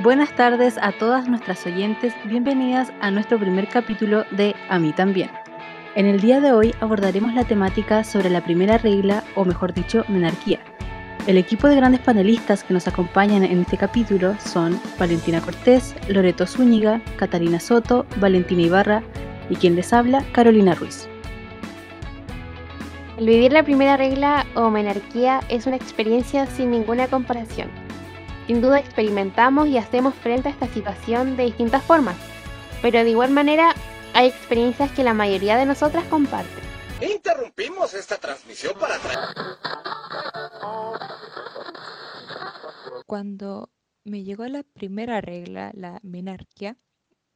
Buenas tardes a todas nuestras oyentes, bienvenidas a nuestro primer capítulo de A mí también. En el día de hoy abordaremos la temática sobre la primera regla, o mejor dicho, menarquía. El equipo de grandes panelistas que nos acompañan en este capítulo son Valentina Cortés, Loreto Zúñiga, Catarina Soto, Valentina Ibarra y quien les habla, Carolina Ruiz. El vivir la primera regla o menarquía es una experiencia sin ninguna comparación. Sin duda experimentamos y hacemos frente a esta situación de distintas formas, pero de igual manera hay experiencias que la mayoría de nosotras comparten. Interrumpimos esta transmisión para Cuando me llegó la primera regla, la menarquía,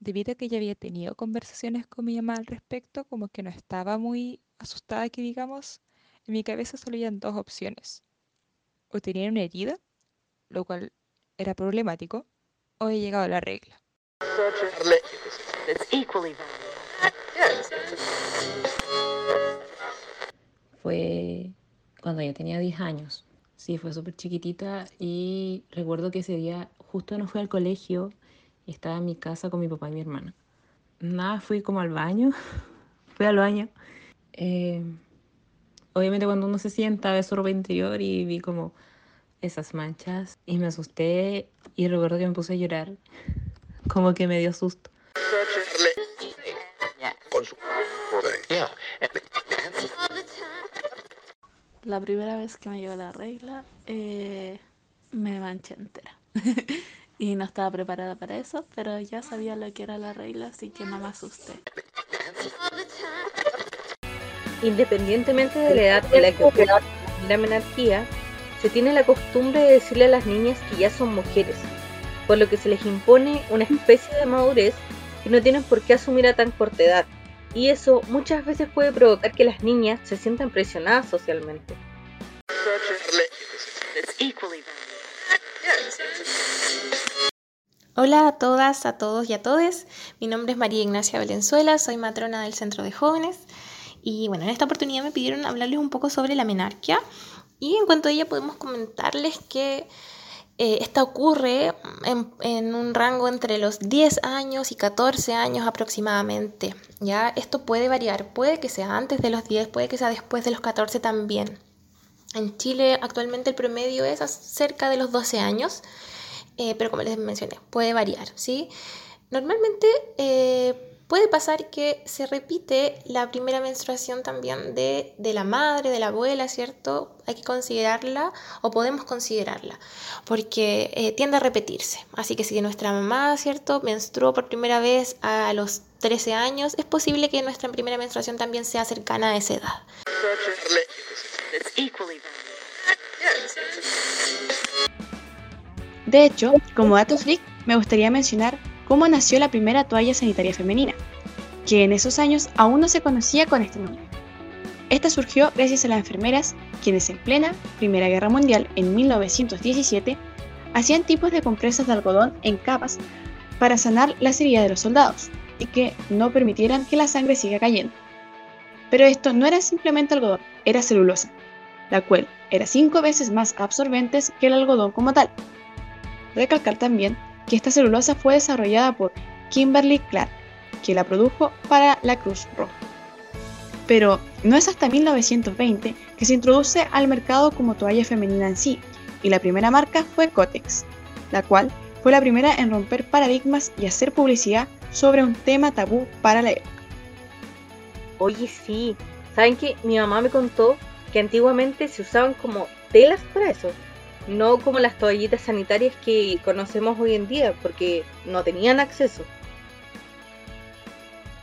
debido a que ya había tenido conversaciones con mi mamá al respecto, como que no estaba muy asustada que digamos, en mi cabeza solo habían dos opciones. O tenía una herida, lo cual era problemático, o he llegado a la regla. Fue cuando ya tenía 10 años. Sí, fue súper chiquitita y recuerdo que ese día justo no fui al colegio y estaba en mi casa con mi papá y mi hermana. Nada, fui como al baño, fui al baño. Eh, obviamente cuando uno se sienta ve su ropa interior y vi como esas manchas y me asusté y recuerdo que me puse a llorar, como que me dio susto. La primera vez que me llegó la regla, eh, me manché entera. y no estaba preparada para eso, pero ya sabía lo que era la regla, así que no me asusté. Independientemente de la edad en la que ocurre la menarquía, se tiene la costumbre de decirle a las niñas que ya son mujeres, por lo que se les impone una especie de madurez que no tienen por qué asumir a tan corta edad, y eso muchas veces puede provocar que las niñas se sientan presionadas socialmente. Hola a todas, a todos y a todes. Mi nombre es María Ignacia Valenzuela, soy matrona del Centro de Jóvenes. Y bueno, en esta oportunidad me pidieron hablarles un poco sobre la menarquia. Y en cuanto a ella podemos comentarles que eh, esta ocurre en, un rango entre los 10 años y 14 años aproximadamente. ¿ya? Esto puede variar, puede que sea antes de los 10, puede que sea después de los 14 también. En Chile actualmente el promedio es cerca de los 12 años, eh, pero como les mencioné, puede variar. ¿sí? Normalmente eh, Puede pasar que se repite la primera menstruación también de, la madre, de la abuela, ¿cierto? Hay que considerarla o podemos considerarla porque eh, tiende a repetirse. Así que si nuestra mamá, ¿cierto? Menstruó por primera vez a los 13 años, es posible que nuestra primera menstruación también sea cercana a esa edad. De hecho, como dato freak, me gustaría mencionar cómo nació la primera toalla sanitaria femenina, que en esos años aún no se conocía con este nombre. Esta surgió gracias a las enfermeras, quienes en plena Primera Guerra Mundial en 1917 hacían tipos de compresas de algodón en capas para sanar las heridas de los soldados y que no permitieran que la sangre siga cayendo. Pero esto no era simplemente algodón, era celulosa, la cual era cinco veces más absorbente que el algodón como tal. Recalcar también que esta celulosa fue desarrollada por Kimberly Clark, que la produjo para la Cruz Roja. Pero no es hasta 1920 que se introduce al mercado como toalla femenina en sí, y la primera marca fue Cotex, la cual fue la primera en romper paradigmas y hacer publicidad sobre un tema tabú para la época. Oye, sí, ¿saben que mi mamá me contó que antiguamente se usaban como telas para eso? no como las toallitas sanitarias que conocemos hoy en día, porque no tenían acceso.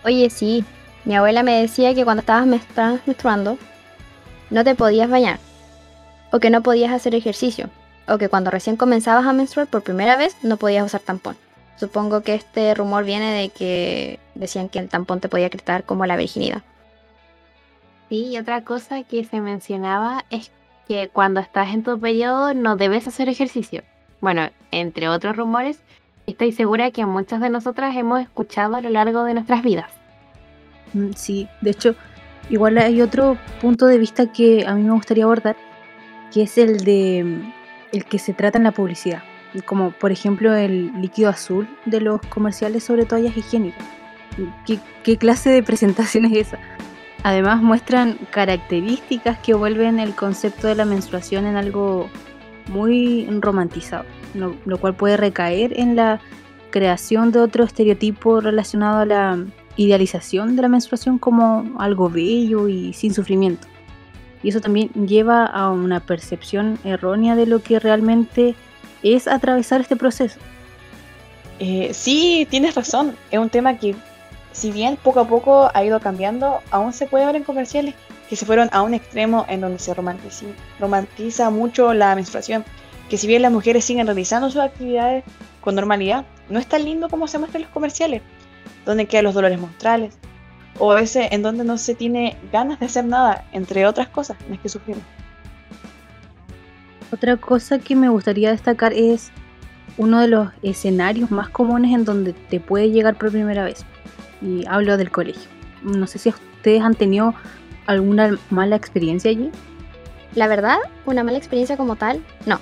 Oye, sí, mi abuela me decía que cuando estabas menstruando no te podías bañar, o que no podías hacer ejercicio, o que cuando recién comenzabas a menstruar por primera vez no podías usar tampón. Supongo que este rumor viene de que decían que el tampón te podía quitar como la virginidad. Sí, y otra cosa que se mencionaba es que cuando estás en tu periodo no debes hacer ejercicio. Bueno, entre otros rumores, estoy segura que muchas de nosotras hemos escuchado a lo largo de nuestras vidas. Mm, Sí, de hecho, igual hay otro punto de vista que a mí me gustaría abordar, que es el de mm, el que se trata en la publicidad, como por ejemplo el líquido azul de los comerciales sobre toallas higiénicas. ¿Qué, qué clase de presentación es esa? Además muestran características que vuelven el concepto de la menstruación en algo muy romantizado, lo, cual puede recaer en la creación de otro estereotipo relacionado a la idealización de la menstruación como algo bello y sin sufrimiento. Y eso también lleva a una percepción errónea de lo que realmente es atravesar este proceso. Eh, sí, tienes razón. Es un tema que, si bien poco a poco ha ido cambiando, aún se puede ver en comerciales que se fueron a un extremo en donde se romantiza, romantiza mucho la menstruación. Que si bien las mujeres siguen realizando sus actividades con normalidad, no es tan lindo como se muestra en los comerciales, donde quedan los dolores menstruales, o veces en donde no se tiene ganas de hacer nada, entre otras cosas en las que sufrimos. Otra cosa que me gustaría destacar es uno de los escenarios más comunes en donde te puede llegar por primera vez. Y hablo del colegio. No sé si ustedes han tenido alguna mala experiencia allí. La verdad, una mala experiencia como tal, no.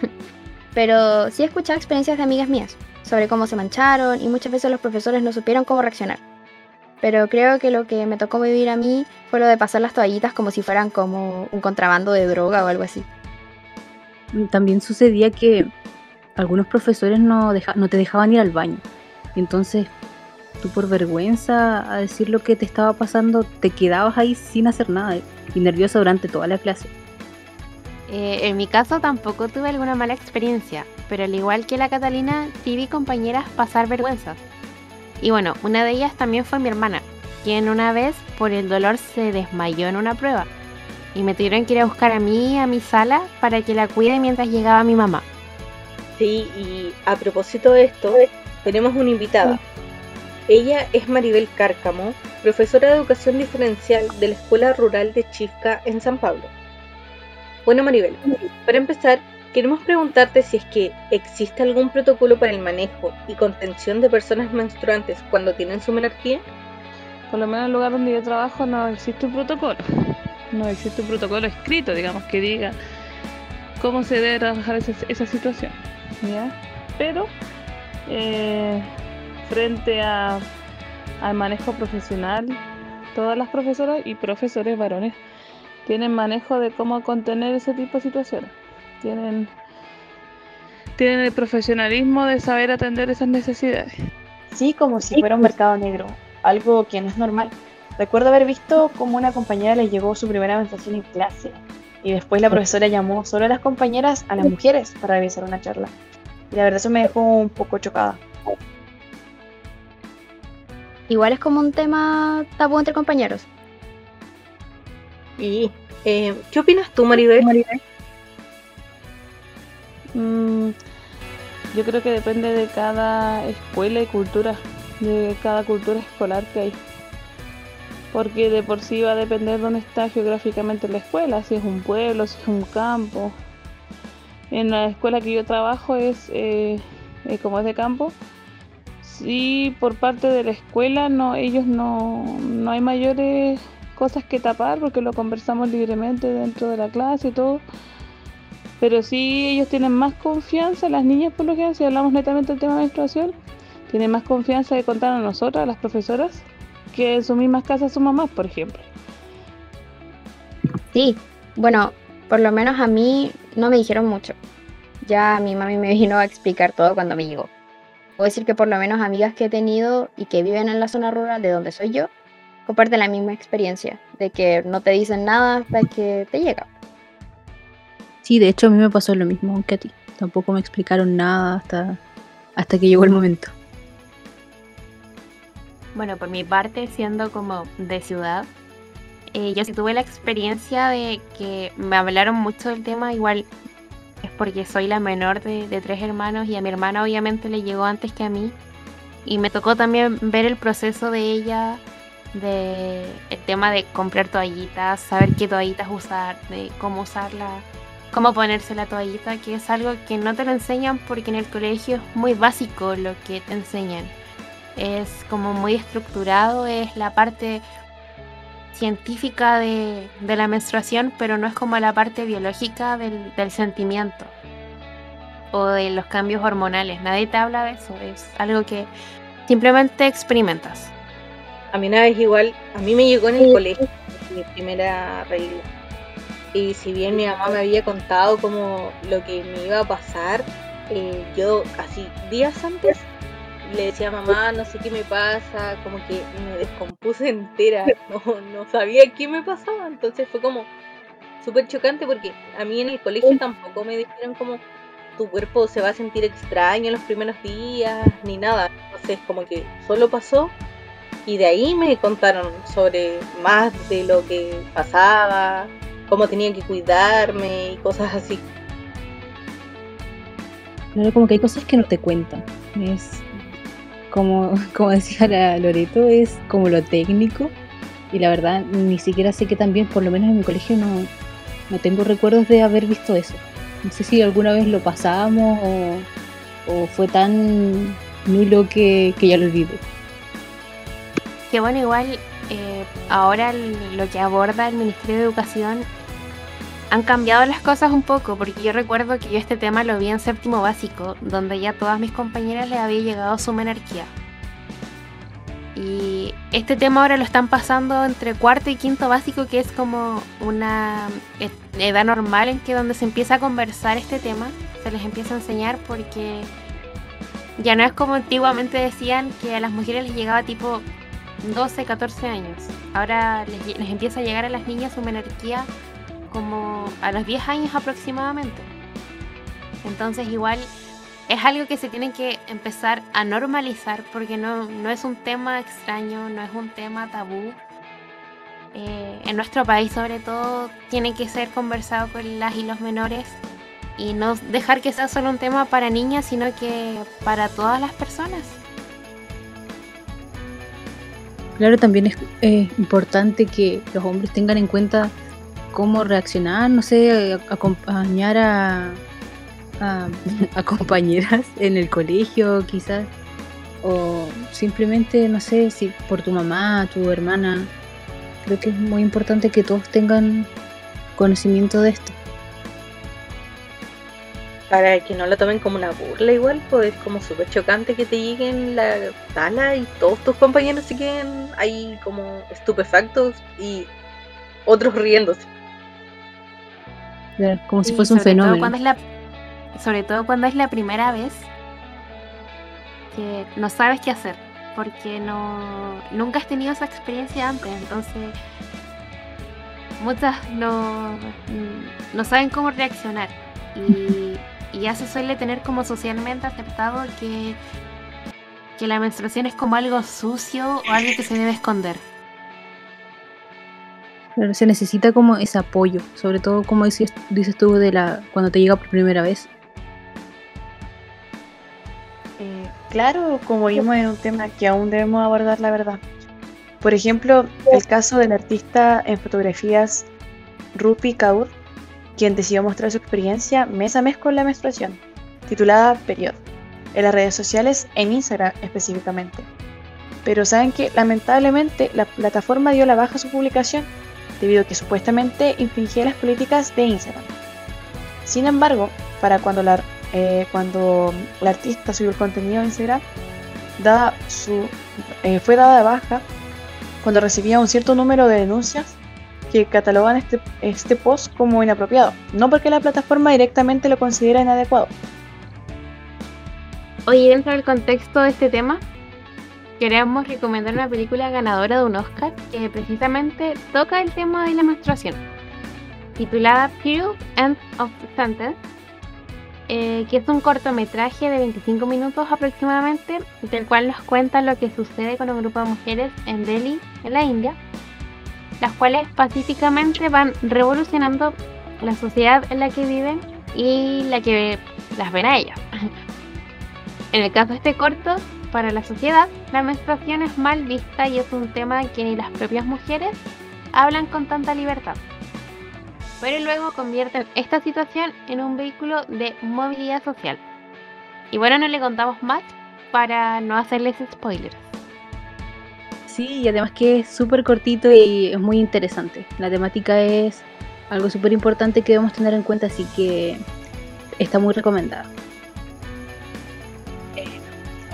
Pero sí he escuchado experiencias de amigas mías sobre cómo se mancharon y muchas veces los profesores no supieron cómo reaccionar. Pero creo que lo que me tocó vivir a mí fue lo de pasar las toallitas como si fueran como un contrabando de droga o algo así. También sucedía que algunos profesores no, deja- no te dejaban ir al baño. Entonces, tú por vergüenza a decir lo que te estaba pasando, te quedabas ahí sin hacer nada y nervioso durante toda la clase. Eh, en mi caso tampoco tuve alguna mala experiencia, pero al igual que la Catalina, sí vi compañeras pasar vergüenzas. Y bueno, una de ellas también fue mi hermana, quien una vez por el dolor se desmayó en una prueba. Y me tuvieron que ir a buscar a mí a mi sala para que la cuide mientras llegaba mi mamá. Sí, y a propósito de esto, tenemos una invitada. Ella es Maribel Cárcamo, profesora de educación diferencial de la Escuela Rural de Chifca en San Pablo. Bueno, Maribel, para empezar, queremos preguntarte si es que existe algún protocolo para el manejo y contención de personas menstruantes cuando tienen su menarquía. Por lo menos en el lugar donde yo trabajo no existe un protocolo. No existe un protocolo escrito, digamos, que diga cómo se debe trabajar esa, esa situación. Pero eh, frente al manejo profesional, todas las profesoras y profesores varones tienen manejo de cómo contener ese tipo de situaciones. Tienen, tienen el profesionalismo de saber atender esas necesidades. Sí, como si fuera un mercado negro, algo que no es normal. Recuerdo haber visto cómo una compañera le llegó su primera menstruación en clase y después la profesora llamó solo a las compañeras, a las mujeres, para realizar una charla. Y la verdad eso me dejó un poco chocada. Igual es como un tema tabú entre compañeros. Y, eh, ¿qué opinas tú, Maribel? Mm, yo creo que depende de cada escuela y cultura, de cada cultura escolar que hay. Porque de por sí va a depender dónde está geográficamente la escuela, si es un pueblo, si es un campo. En la escuela que yo trabajo es, eh, eh, como es de campo, sí por parte de la escuela no, ellos no, no hay mayores cosas que tapar porque lo conversamos libremente dentro de la clase y todo. Pero sí ellos tienen más confianza, las niñas por lo general, si hablamos netamente del tema de menstruación, tienen más confianza de contar a nosotras, a las profesoras, que en sus mismas casas sus mamás, por ejemplo. Sí, bueno, por lo menos a mí no me dijeron mucho. Ya mi mami me vino a explicar todo cuando me llegó. Puedo decir que por lo menos amigas que he tenido y que viven en la zona rural de donde soy yo, comparten la misma experiencia, de que no te dicen nada hasta que te llega. Sí, de hecho a mí me pasó lo mismo que a ti. Tampoco me explicaron nada hasta, hasta que llegó el momento. Bueno, por mi parte, siendo como de ciudad, eh, yo sí tuve la experiencia de que me hablaron mucho del tema, igual es porque soy la menor de, de tres hermanos y a mi hermana obviamente le llegó antes que a mí. Y me tocó también ver el proceso de ella, de el tema de comprar toallitas, saber qué toallitas usar, de cómo usarla, cómo ponerse la toallita, que es algo que no te lo enseñan porque en el colegio es muy básico lo que te enseñan. es como muy estructurado, es la parte científica de, de la menstruación, pero no es como la parte biológica del, del sentimiento o de los cambios hormonales. Nadie te habla de eso, es algo que simplemente experimentas. A mí una vez igual, a mí me llegó en el colegio mi primera regla. Y si bien mi mamá me había contado como lo que me iba a pasar, eh, yo así días antes le decía a mamá, no sé qué me pasa, como que me descompuse entera, no, no sabía qué me pasaba, entonces fue como súper chocante porque a mí en el colegio tampoco me dijeron como tu cuerpo se va a sentir extraño en los primeros días, ni nada, entonces como que solo pasó y de ahí me contaron sobre más de lo que pasaba, cómo tenía que cuidarme y cosas así. Claro, como que hay cosas que no te cuentan. Es como, como decía la Loreto, es como lo técnico. Y la verdad, ni siquiera sé que también, por lo menos en mi colegio, no, no tengo recuerdos de haber visto eso. No sé si alguna vez lo pasamos o, o fue tan nulo que, que ya lo olvidé. Que bueno, igual eh, ahora lo que aborda el Ministerio de Educación han cambiado las cosas un poco, porque yo recuerdo que yo este tema lo vi en séptimo básico, donde ya todas mis compañeras les había llegado su menarquía. Y este tema ahora lo están pasando entre cuarto y quinto básico, que es como una edad normal en que donde se empieza a conversar este tema, se les empieza a enseñar porque ya no es como antiguamente decían que a las mujeres les llegaba tipo 12, 14 años. Ahora les, empieza a llegar a las niñas su menarquía como a los 10 años aproximadamente. Entonces igual es algo que se tiene que empezar a normalizar porque no, no es un tema extraño, no es un tema tabú. Eh, en nuestro país sobre todo tiene que ser conversado con las y los menores y no dejar que sea solo un tema para niñas, sino que para todas las personas. Claro, también es eh, importante que los hombres tengan en cuenta cómo reaccionar, no sé, acompañar a, a, a, compañeras en el colegio quizás, o simplemente, no sé, si por tu mamá, tu hermana, creo que es muy importante que todos tengan conocimiento de esto. Para que no lo tomen como una burla igual, pues es como súper chocante que te lleguen la sala y todos tus compañeros se queden ahí como estupefactos y otros riéndose como si fuese un fenómeno. cuando es la, sobre todo cuando es la primera vez que no sabes qué hacer, porque no nunca has tenido esa experiencia antes, entonces muchas no, no saben cómo reaccionar y, y ya se suele tener como socialmente aceptado que, que la menstruación es como algo sucio o algo que se debe esconder. Pero se necesita como ese apoyo, sobre todo como dices, dices tú de la cuando te llega por primera vez. Eh, claro, como vimos en un tema que aún debemos abordar la verdad. Por ejemplo, el caso del artista en fotografías Rupi Kaur, quien decidió mostrar su experiencia mes a mes con la menstruación, titulada Periodo, en las redes sociales, en Instagram específicamente. Pero saben que lamentablemente la plataforma dio la baja a su publicación debido a que supuestamente infringía las políticas de Instagram. Sin embargo, para cuando la, eh, cuando la artista subió el contenido a Instagram, dada su, eh, fue dada de baja cuando recibía un cierto número de denuncias que catalogan este, este post como inapropiado, no porque la plataforma directamente lo considera inadecuado. Oye, dentro del contexto de este tema, queremos recomendar una película ganadora de un Oscar que precisamente toca el tema de la menstruación, titulada Period End of Sentence, eh, que es un cortometraje de 25 minutos aproximadamente, del cual nos cuenta lo que sucede con un grupo de mujeres en Delhi, en la India, las cuales pacíficamente van revolucionando la sociedad en la que viven y la que las ven a ellas. En el caso de este corto, para la sociedad, la menstruación es mal vista y es un tema que ni las propias mujeres hablan con tanta libertad. Pero luego convierten esta situación en un vehículo de movilidad social. Y bueno, no le contamos más, para no hacerles spoilers. Sí, y además que es súper cortito y es muy interesante. La temática es algo súper importante que debemos tener en cuenta, así que está muy recomendada.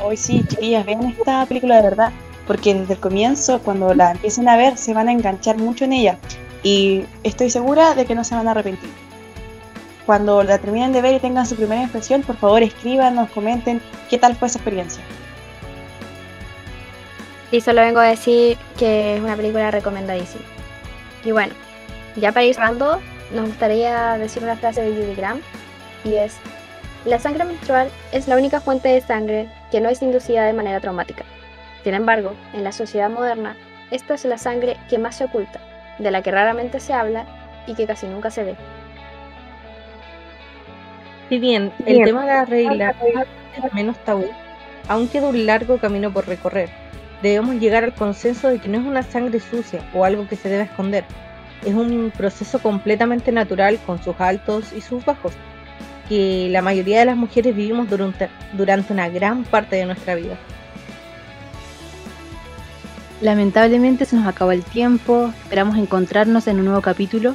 Hoy sí, chiquillas, vean esta película de verdad, porque desde el comienzo, cuando la empiecen a ver, se van a enganchar mucho en ella y estoy segura de que no se van a arrepentir. Cuando la terminen de ver y tengan su primera impresión, por favor escríbanos, comenten qué tal fue esa experiencia. Y solo vengo a decir que es una película recomendadísima. Y bueno, ya para ir cerrando, nos gustaría decir una frase de Judy Graham y es la sangre menstrual es la única fuente de sangre que no es inducida de manera traumática. Sin embargo, en la sociedad moderna, esta es la sangre que más se oculta, de la que raramente se habla y que casi nunca se ve. Si bien el tema de la regla es menos tabú, aún queda un largo camino por recorrer. Debemos llegar al consenso de que no es una sangre sucia o algo que se debe esconder. Es un proceso completamente natural con sus altos y sus bajos, que la mayoría de las mujeres vivimos durante, durante una gran parte de nuestra vida. Lamentablemente se nos acaba el tiempo, esperamos encontrarnos en un nuevo capítulo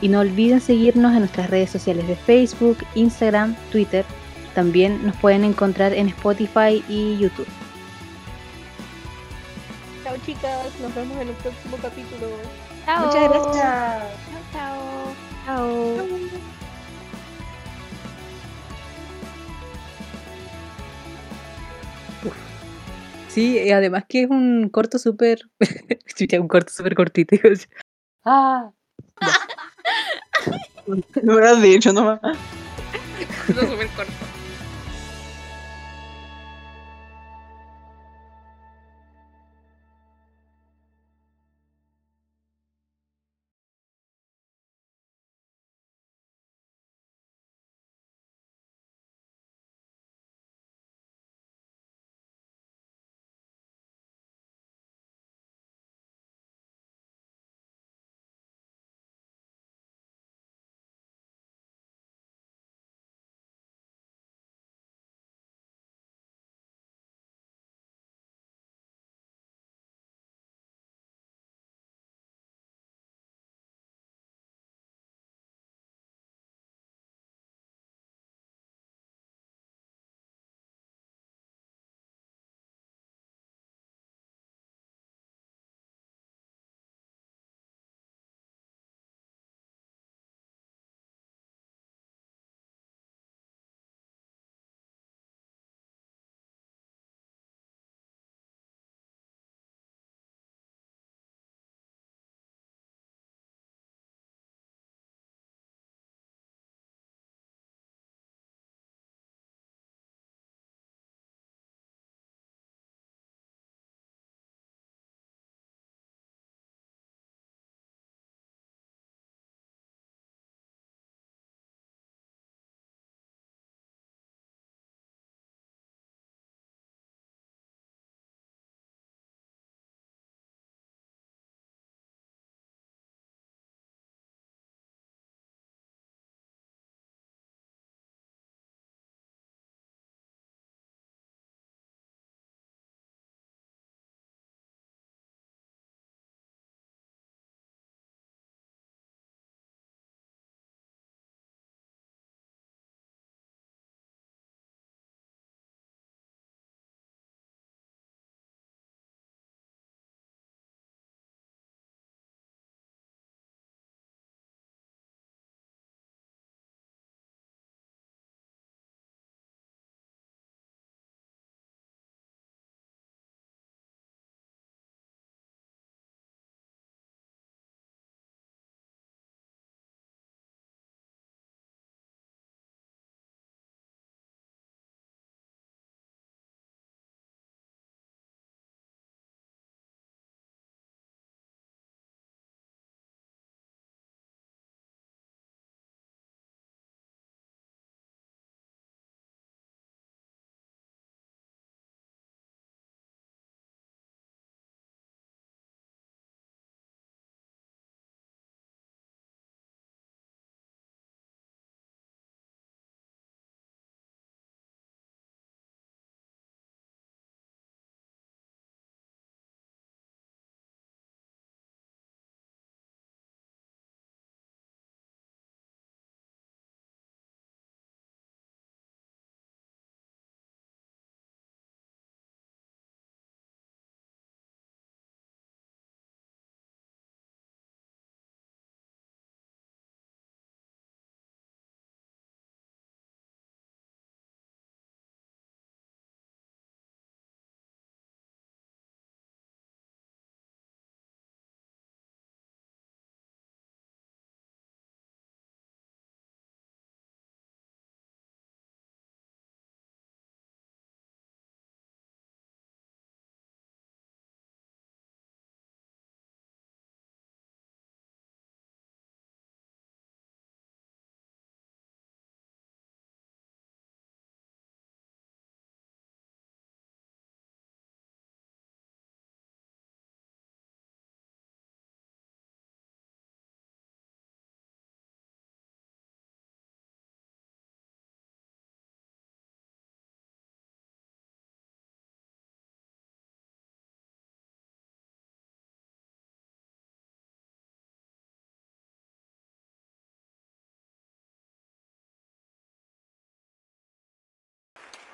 y no olviden seguirnos en nuestras redes sociales de Facebook, Instagram, Twitter. También nos pueden encontrar en Spotify y YouTube. Chao chicas, nos vemos en el próximo capítulo. Chao. Muchas gracias. Chao. Chao. Sí, y además que es un corto súper... Chucha, un corto súper cortito. Ah, No me lo has dicho nomás. súper corto.